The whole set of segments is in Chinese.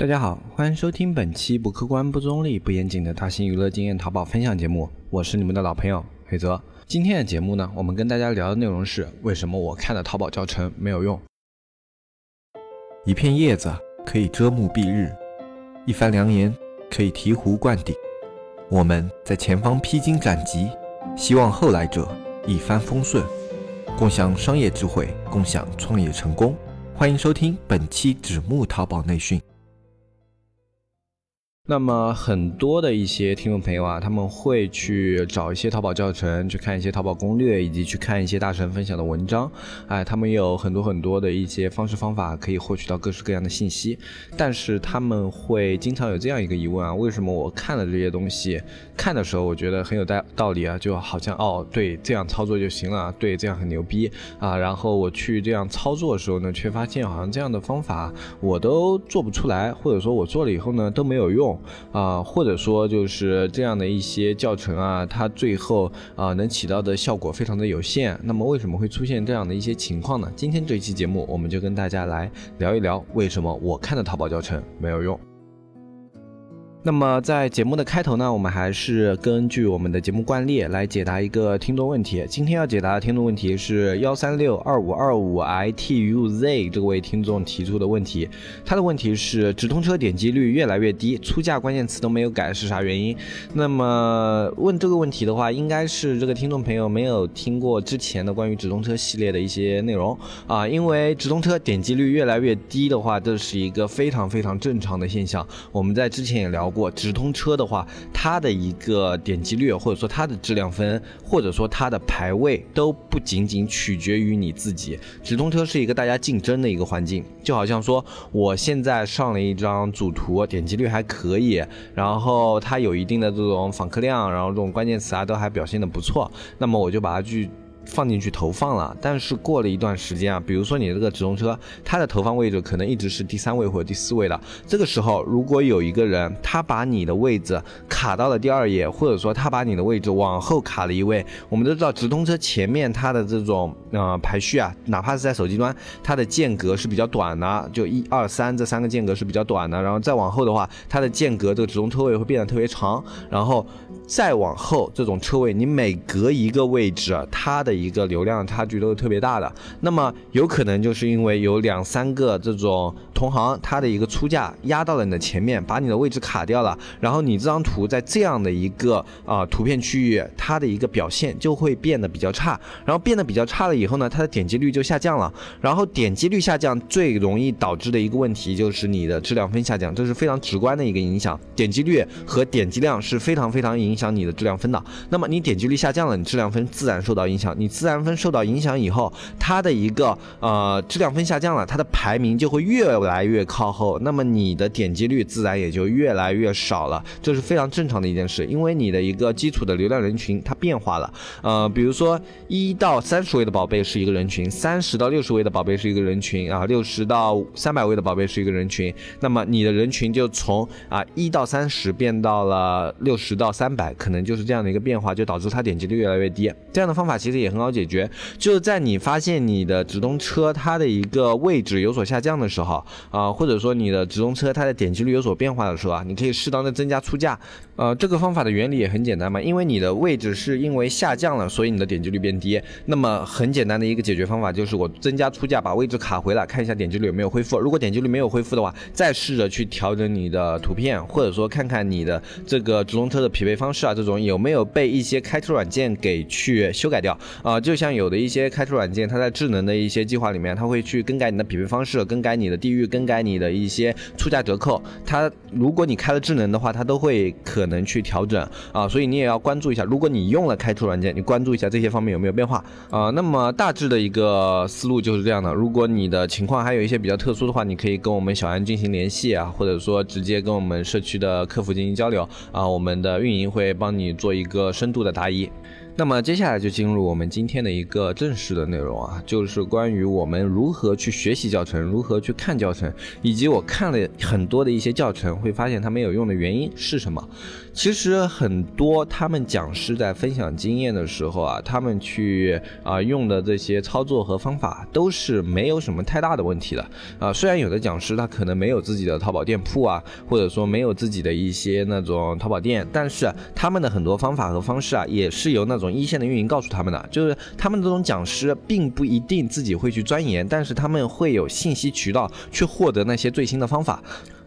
大家好，欢迎收听本期不客观、不中立、不严谨的大型娱乐经验淘宝分享节目，我是你们的老朋友黑泽。今天的节目呢，我们跟大家聊的内容是为什么我看的淘宝教程没有用。一片叶子可以遮目蔽日，一番良言可以醍醐灌顶。我们在前方披荆斩棘，希望后来者一帆风顺，共享商业智慧，共享创业成功。欢迎收听本期纸木淘宝内训。那么很多的一些听众朋友啊，他们会去找一些淘宝教程，去看一些淘宝攻略，以及去看一些大神分享的文章。哎，他们有很多很多的一些方式方法可以获取到各式各样的信息。但是他们会经常有这样一个疑问啊：为什么我看了这些东西，看的时候我觉得很有道道理啊，就好像哦，对，这样操作就行了，对，这样很牛逼啊。然后我去这样操作的时候呢，却发现好像这样的方法我都做不出来，或者说我做了以后呢都没有用。啊，或者说就是这样的一些教程啊，它最后啊能起到的效果非常的有限。那么为什么会出现这样的一些情况呢？今天这期节目，我们就跟大家来聊一聊，为什么我看的淘宝教程没有用。那么在节目的开头呢，我们还是根据我们的节目惯例来解答一个听众问题。今天要解答的听众问题是幺三六二五二五 i t u z 这位听众提出的问题。他的问题是直通车点击率越来越低，出价关键词都没有改，是啥原因？那么问这个问题的话，应该是这个听众朋友没有听过之前的关于直通车系列的一些内容啊。因为直通车点击率越来越低的话，这是一个非常非常正常的现象。我们在之前也聊。过直通车的话，它的一个点击率，或者说它的质量分，或者说它的排位，都不仅仅取决于你自己。直通车是一个大家竞争的一个环境，就好像说我现在上了一张主图，点击率还可以，然后它有一定的这种访客量，然后这种关键词啊都还表现的不错，那么我就把它去。放进去投放了，但是过了一段时间啊，比如说你这个直通车，它的投放位置可能一直是第三位或者第四位的。这个时候，如果有一个人他把你的位置卡到了第二页，或者说他把你的位置往后卡了一位，我们都知道直通车前面它的这种呃排序啊，哪怕是在手机端，它的间隔是比较短的，就一二三这三个间隔是比较短的，然后再往后的话，它的间隔这个直通车位会变得特别长，然后再往后这种车位，你每隔一个位置，它的一个流量差距都是特别大的，那么有可能就是因为有两三个这种同行，它的一个出价压到了你的前面，把你的位置卡掉了，然后你这张图在这样的一个啊图片区域，它的一个表现就会变得比较差，然后变得比较差了以后呢，它的点击率就下降了，然后点击率下降最容易导致的一个问题就是你的质量分下降，这是非常直观的一个影响，点击率和点击量是非常非常影响你的质量分的，那么你点击率下降了，你质量分自然受到影响。你自然分受到影响以后，它的一个呃质量分下降了，它的排名就会越来越靠后，那么你的点击率自然也就越来越少了，这是非常正常的一件事，因为你的一个基础的流量人群它变化了，呃，比如说一到三十位的宝贝是一个人群，三十到六十位的宝贝是一个人群啊，六十到三百位的宝贝是一个人群，那么你的人群就从啊一到三十变到了六十到三百，可能就是这样的一个变化，就导致它点击率越来越低。这样的方法其实也。很好解决，就是在你发现你的直通车它的一个位置有所下降的时候啊，或者说你的直通车它的点击率有所变化的时候啊，你可以适当的增加出价。呃，这个方法的原理也很简单嘛，因为你的位置是因为下降了，所以你的点击率变低。那么很简单的一个解决方法就是我增加出价，把位置卡回来，看一下点击率有没有恢复。如果点击率没有恢复的话，再试着去调整你的图片，或者说看看你的这个直通车的匹配方式啊，这种有没有被一些开车软件给去修改掉。啊，就像有的一些开车软件，它在智能的一些计划里面，它会去更改你的匹配方式，更改你的地域，去更改你的一些出价折扣。它如果你开了智能的话，它都会可能去调整啊，所以你也要关注一下。如果你用了开图软件，你关注一下这些方面有没有变化啊。那么大致的一个思路就是这样的。如果你的情况还有一些比较特殊的话，你可以跟我们小安进行联系啊，或者说直接跟我们社区的客服进行交流啊，我们的运营会帮你做一个深度的答疑。那么接下来就进入我们今天的一个正式的内容啊，就是关于我们如何去学习教程，如何去看教程，以及我看了很多的一些教程，会发现它没有用的原因是什么。其实很多他们讲师在分享经验的时候啊，他们去啊用的这些操作和方法都是没有什么太大的问题的啊。虽然有的讲师他可能没有自己的淘宝店铺啊，或者说没有自己的一些那种淘宝店，但是他们的很多方法和方式啊，也是由那种一线的运营告诉他们的。就是他们这种讲师并不一定自己会去钻研，但是他们会有信息渠道去获得那些最新的方法。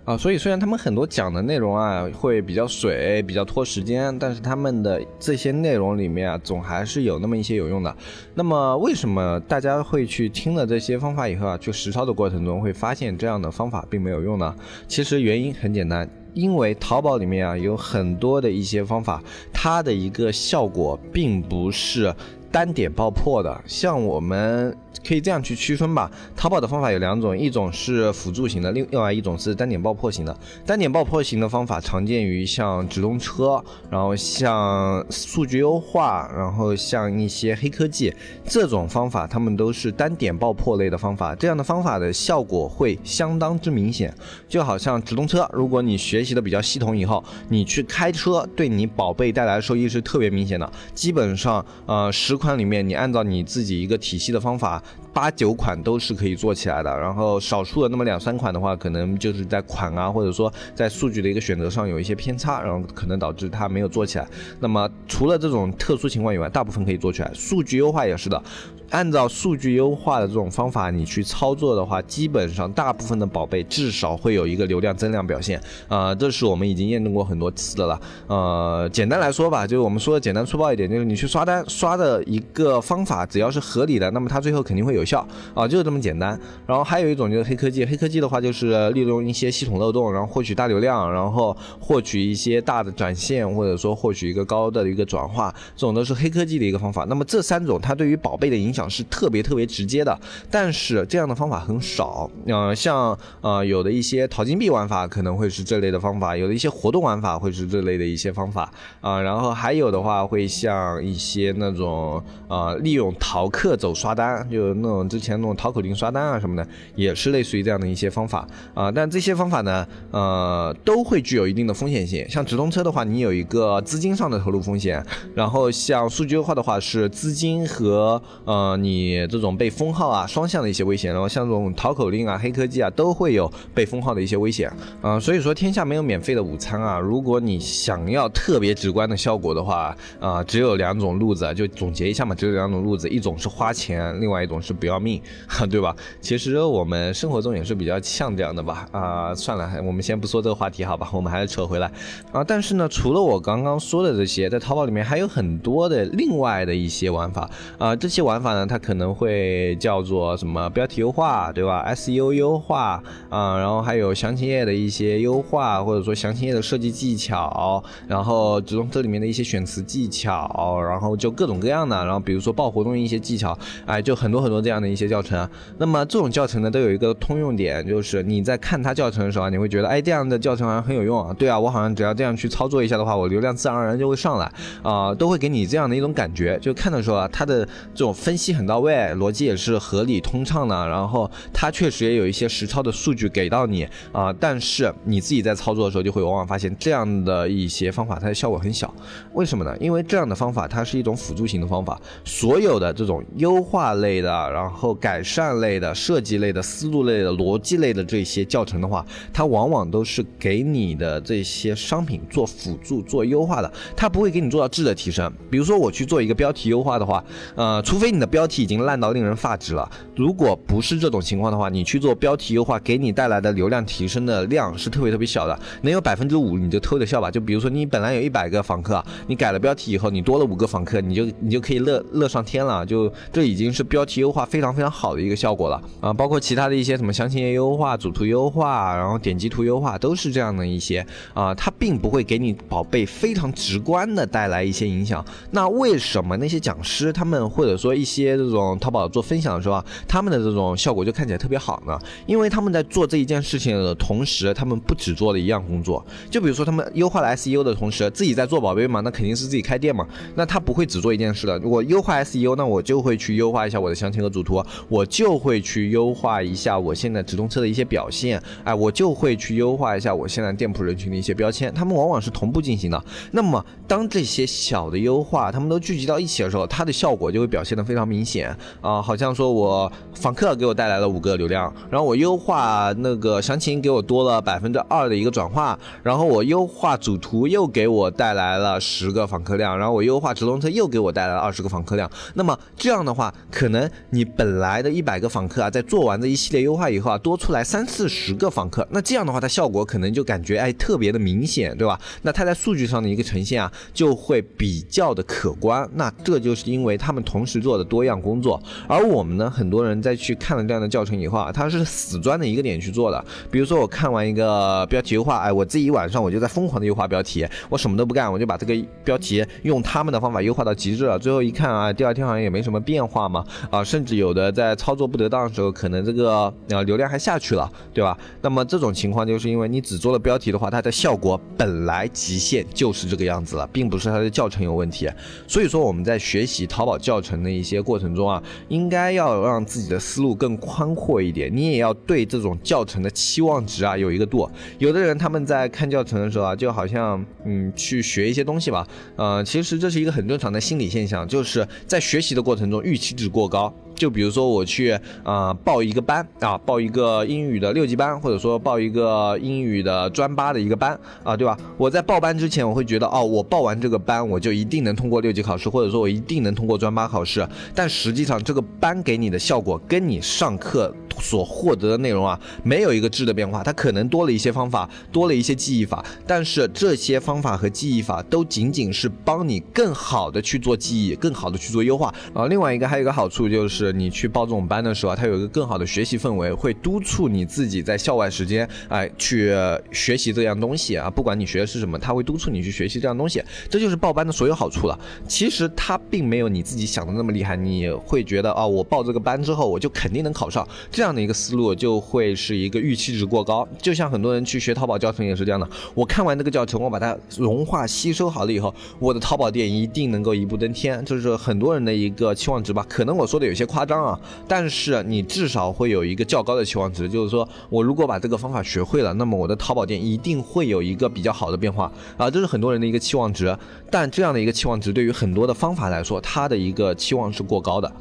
啊，所以虽然他们很多讲的内容啊会比较水，比较拖时间，但是他们的这些内容里面啊，总还是有那么一些有用的。那么为什么大家会去听了这些方法以后啊，去实操的过程中会发现这样的方法并没有用呢？其实原因很简单，因为淘宝里面啊有很多的一些方法，它的一个效果并不是单点爆破的，像我们。可以这样去区分吧，淘宝的方法有两种，一种是辅助型的，另另外一种是单点爆破型的。单点爆破型的方法常见于像直通车，然后像数据优化，然后像一些黑科技这种方法，他们都是单点爆破类的方法。这样的方法的效果会相当之明显，就好像直通车，如果你学习的比较系统以后，你去开车，对你宝贝带来的收益是特别明显的。基本上，呃，十款里面你按照你自己一个体系的方法。八九款都是可以做起来的，然后少数的那么两三款的话，可能就是在款啊，或者说在数据的一个选择上有一些偏差，然后可能导致它没有做起来。那么除了这种特殊情况以外，大部分可以做起来。数据优化也是的。按照数据优化的这种方法，你去操作的话，基本上大部分的宝贝至少会有一个流量增量表现。啊，这是我们已经验证过很多次的了。呃，简单来说吧，就是我们说的简单粗暴一点，就是你去刷单刷的一个方法，只要是合理的，那么它最后肯定会有有效啊，就是这么简单。然后还有一种就是黑科技，黑科技的话就是利用一些系统漏洞，然后获取大流量，然后获取一些大的展现，或者说获取一个高的一个转化，这种都是黑科技的一个方法。那么这三种它对于宝贝的影响。是特别特别直接的，但是这样的方法很少。呃，像呃有的一些淘金币玩法可能会是这类的方法，有的一些活动玩法会是这类的一些方法啊。然后还有的话会像一些那种呃利用淘客走刷单，就那种之前那种淘口令刷单啊什么的，也是类似于这样的一些方法啊。但这些方法呢，呃都会具有一定的风险性。像直通车的话，你有一个资金上的投入风险，然后像数据优化的话是资金和呃。你这种被封号啊，双向的一些危险，然后像这种淘口令啊、黑科技啊，都会有被封号的一些危险啊。所以说，天下没有免费的午餐啊。如果你想要特别直观的效果的话啊，只有两种路子，就总结一下嘛，只有两种路子，一种是花钱，另外一种是不要命，对吧？其实我们生活中也是比较像这样的吧啊。算了，我们先不说这个话题，好吧？我们还是扯回来啊。但是呢，除了我刚刚说的这些，在淘宝里面还有很多的另外的一些玩法啊。这些玩法呢？它可能会叫做什么标题优化，对吧？SEO 优化啊，然后还有详情页的一些优化，或者说详情页的设计技巧，然后直通车里面的一些选词技巧，然后就各种各样的，然后比如说报活动一些技巧，哎，就很多很多这样这样的一些教程。那么这种教程呢，都有一个通用点，就是你在看它教程的时候，你会觉得，哎，这样的教程好像很有用啊。对啊，我好像只要这样去操作一下的话，我流量自然而然就会上来啊，都会给你这样的一种感觉。就看的时候啊，它的这种分析。很到位，逻辑也是合理通畅的，然后它确实也有一些实操的数据给到你啊，但是你自己在操作的时候就会往往发现这样的一些方法它的效果很小，为什么呢？因为这样的方法它是一种辅助型的方法，所有的这种优化类的，然后然后改善类的、设计类的、思路类的、逻辑类的这些教程的话，它往往都是给你的这些商品做辅助、做优化的，它不会给你做到质的提升。比如说我去做一个标题优化的话，呃，除非你的标题已经烂到令人发指了。如果不是这种情况的话，你去做标题优化，给你带来的流量提升的量是特别特别小的，能有百分之五你就偷着笑吧。就比如说你本来有一百个访客，你改了标题以后，你多了五个访客，你就你就可以乐乐上天了。就这已经是标题优化非常非常好的一个效果了啊，包括其他的一些什么详情页优化、主图优化，然后点击图优化，都是这样的一些啊，它并不会给你宝贝非常直观的带来一些影响。那为什么那些讲师他们或者说一些这种淘宝做分享的时候啊，他们的这种效果就看起来特别好呢？因为他们在做这一件事情的同时，他们不只做了一样工作，就比如说他们优化了 SEO 的同时，自己在做宝贝嘛，那肯定是自己开店嘛，那他不会只做一件事的。我优化 SEO，那我就会去优化一下我的详情和主图，我就会去优化一下我现在直通车的一些表现，哎，我就会去优化一下我现在店铺人群的一些标签，他们往往是同步进行的。那么当这些小的优化，他们都聚集到一起的时候，它的效果就会表现得非常明显啊，好像说我访客给我带来了五个流量，然后我优化那个详情给我多了百分之二的一个转化，然后我优化主图又给我带来了十个访客量，然后我优化直通车又给我带来了二十个访客量。那么这样的话，可能你本来的一百个访客啊，在做完这一系列优化以后啊，多出来三四十个访客，那这样的话，它效果可能就感觉哎特别的明显，对吧？那它在数据上的一个呈现啊，就会比较的可观。那这就是因为他们同时做的多样工作，而我们呢，很多人在去看了这样的教程以后啊，他是死钻的一个点去做的。比如说我看完一个标题优化，哎，我这一晚上我就在疯狂的优化标题，我什么都不干，我就把这个标题用他们的方法优化到极致了。最后一看啊。第二天好像也没什么变化嘛，啊，甚至有的在操作不得当的时候，可能这个啊流量还下去了，对吧？那么这种情况就是因为你只做了标题的话，它的效果本来极限就是这个样子了，并不是它的教程有问题。所以说我们在学习淘宝教程的一些过程中啊，应该要让自己的思路更宽阔一点，你也要对这种教程的期望值啊有一个度。有的人他们在看教程的时候啊，就好像嗯去学一些东西吧，呃，其实这是一个很正常的心理现象，就是。在学习的过程中，预期值过高。就比如说我去啊报一个班啊，报一个英语的六级班，或者说报一个英语的专八的一个班啊，对吧？我在报班之前，我会觉得哦，我报完这个班，我就一定能通过六级考试，或者说我一定能通过专八考试。但实际上，这个班给你的效果跟你上课所获得的内容啊，没有一个质的变化。它可能多了一些方法，多了一些记忆法，但是这些方法和记忆法都仅仅是帮你更好的去做记忆，更好的去做优化啊。另外一个还有一个好处就是。你去报这种班的时候，它有一个更好的学习氛围，会督促你自己在校外时间，哎，去学习这样东西啊。不管你学的是什么，它会督促你去学习这样东西。这就是报班的所有好处了。其实它并没有你自己想的那么厉害。你会觉得啊，我报这个班之后，我就肯定能考上，这样的一个思路就会是一个预期值过高。就像很多人去学淘宝教程也是这样的。我看完这个教程，我把它融化吸收好了以后，我的淘宝店一定能够一步登天。就是很多人的一个期望值吧？可能我说的有些夸。张啊！但是你至少会有一个较高的期望值，就是说我如果把这个方法学会了，那么我的淘宝店一定会有一个比较好的变化啊！这是很多人的一个期望值。但这样的一个期望值对于很多的方法来说，它的一个期望是过高的。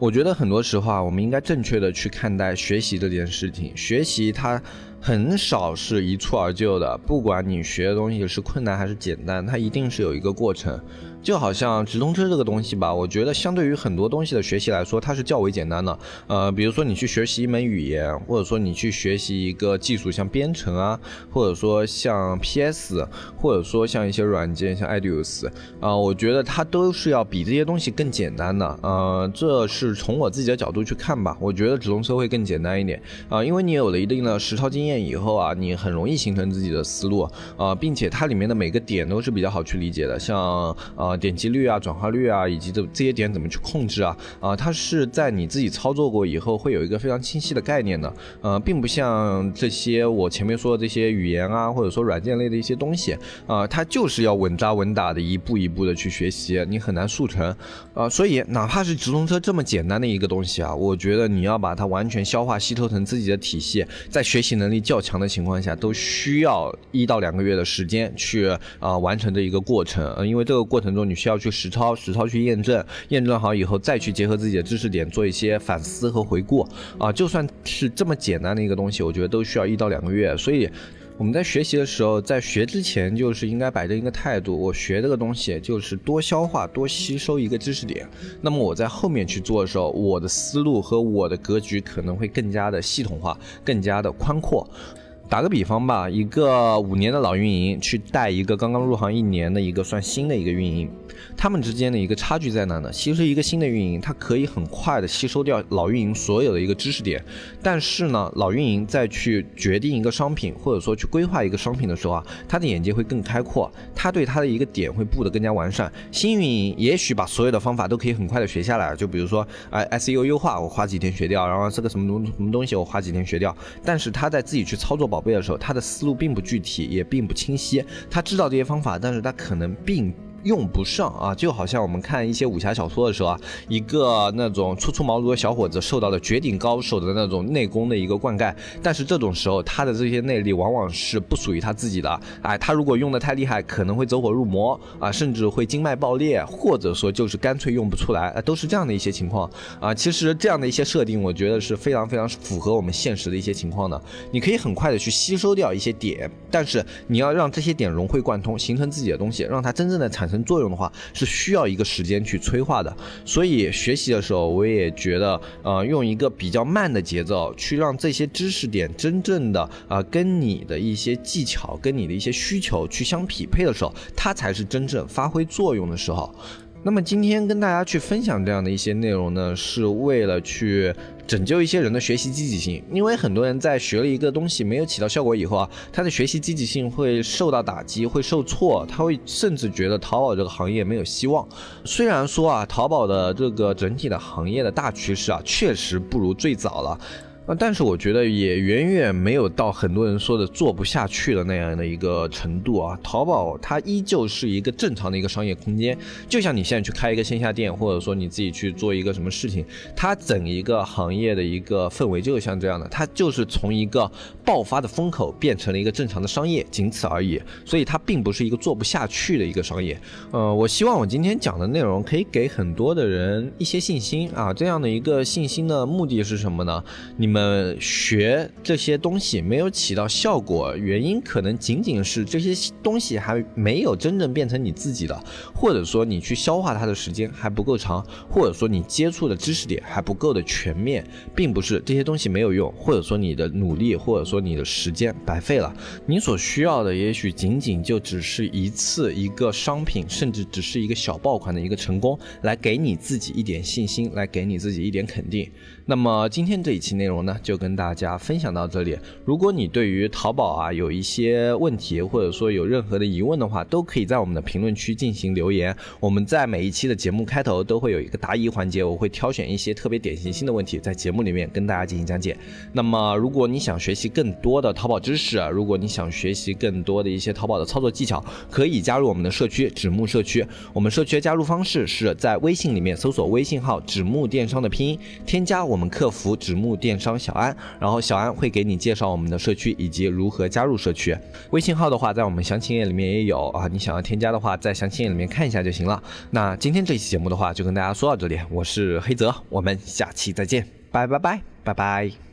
我觉得很多时候啊，我们应该正确的去看待学习这件事情。学习它很少是一蹴而就的，不管你学的东西是困难还是简单，它一定是有一个过程。就好像直通车这个东西吧，我觉得相对于很多东西的学习来说，它是较为简单的。呃，比如说你去学习一门语言，或者说你去学习一个技术，像编程啊，或者说像 PS，或者说像一些软件，像 Idios 啊，我觉得它都是要比这些东西更简单的。呃，这是从我自己的角度去看吧，我觉得直通车会更简单一点啊，因为你有了一定的实操经验以后啊，你很容易形成自己的思路啊，并且它里面的每个点都是比较好去理解的，像啊。点击率啊，转化率啊，以及这这些点怎么去控制啊？啊，它是在你自己操作过以后，会有一个非常清晰的概念的。呃，并不像这些我前面说的这些语言啊，或者说软件类的一些东西啊，它就是要稳扎稳打的一步一步的去学习，你很难速成。啊，所以哪怕是直通车这么简单的一个东西啊，我觉得你要把它完全消化吸收成自己的体系，在学习能力较强的情况下，都需要一到两个月的时间去啊完成这一个过程。呃，因为这个过程中。你需要去实操，实操去验证，验证好以后再去结合自己的知识点做一些反思和回顾啊。就算是这么简单的一个东西，我觉得都需要一到两个月。所以我们在学习的时候，在学之前就是应该摆正一个态度，我学这个东西就是多消化、多吸收一个知识点。那么我在后面去做的时候，我的思路和我的格局可能会更加的系统化，更加的宽阔。打个比方吧，一个五年的老运营去带一个刚刚入行一年的一个算新的一个运营，他们之间的一个差距在哪呢？其实一个新的运营，它可以很快的吸收掉老运营所有的一个知识点，但是呢，老运营再去决定一个商品或者说去规划一个商品的时候啊，他的眼界会更开阔，他对他的一个点会布得更加完善。新运营也许把所有的方法都可以很快的学下来，就比如说，哎，SEO 优化我花几天学掉，然后这个什么东什么东西我花几天学掉，但是他在自己去操作保宝贝的时候，他的思路并不具体，也并不清晰。他知道这些方法，但是他可能并。用不上啊，就好像我们看一些武侠小说的时候啊，一个那种初出茅庐的小伙子受到了绝顶高手的那种内功的一个灌溉，但是这种时候他的这些内力往往是不属于他自己的，哎，他如果用的太厉害，可能会走火入魔啊，甚至会经脉爆裂，或者说就是干脆用不出来，都是这样的一些情况啊。其实这样的一些设定，我觉得是非常非常符合我们现实的一些情况的。你可以很快的去吸收掉一些点，但是你要让这些点融会贯通，形成自己的东西，让它真正的产。生作用的话，是需要一个时间去催化的。所以学习的时候，我也觉得，呃，用一个比较慢的节奏，去让这些知识点真正的呃，跟你的一些技巧、跟你的一些需求去相匹配的时候，它才是真正发挥作用的时候。那么今天跟大家去分享这样的一些内容呢，是为了去拯救一些人的学习积极性。因为很多人在学了一个东西没有起到效果以后啊，他的学习积极性会受到打击，会受挫，他会甚至觉得淘宝这个行业没有希望。虽然说啊，淘宝的这个整体的行业的大趋势啊，确实不如最早了。啊，但是我觉得也远远没有到很多人说的做不下去的那样的一个程度啊。淘宝它依旧是一个正常的一个商业空间，就像你现在去开一个线下店，或者说你自己去做一个什么事情，它整一个行业的一个氛围就是像这样的，它就是从一个爆发的风口变成了一个正常的商业，仅此而已。所以它并不是一个做不下去的一个商业。呃，我希望我今天讲的内容可以给很多的人一些信心啊。这样的一个信心的目的是什么呢？你们。呃，学这些东西没有起到效果，原因可能仅仅是这些东西还没有真正变成你自己的，或者说你去消化它的时间还不够长，或者说你接触的知识点还不够的全面，并不是这些东西没有用，或者说你的努力或者说你的时间白费了。你所需要的也许仅仅就只是一次一个商品，甚至只是一个小爆款的一个成功，来给你自己一点信心，来给你自己一点肯定。那么今天这一期内容呢，就跟大家分享到这里。如果你对于淘宝啊有一些问题，或者说有任何的疑问的话，都可以在我们的评论区进行留言。我们在每一期的节目开头都会有一个答疑环节，我会挑选一些特别典型性的问题，在节目里面跟大家进行讲解。那么如果你想学习更多的淘宝知识，如果你想学习更多的一些淘宝的操作技巧，可以加入我们的社区指木社区。我们社区的加入方式是在微信里面搜索微信号指木电商的拼音，添加我。我们客服指木电商小安，然后小安会给你介绍我们的社区以及如何加入社区。微信号的话，在我们详情页里面也有啊，你想要添加的话，在详情页里面看一下就行了。那今天这期节目的话，就跟大家说到这里，我是黑泽，我们下期再见，拜拜拜拜拜。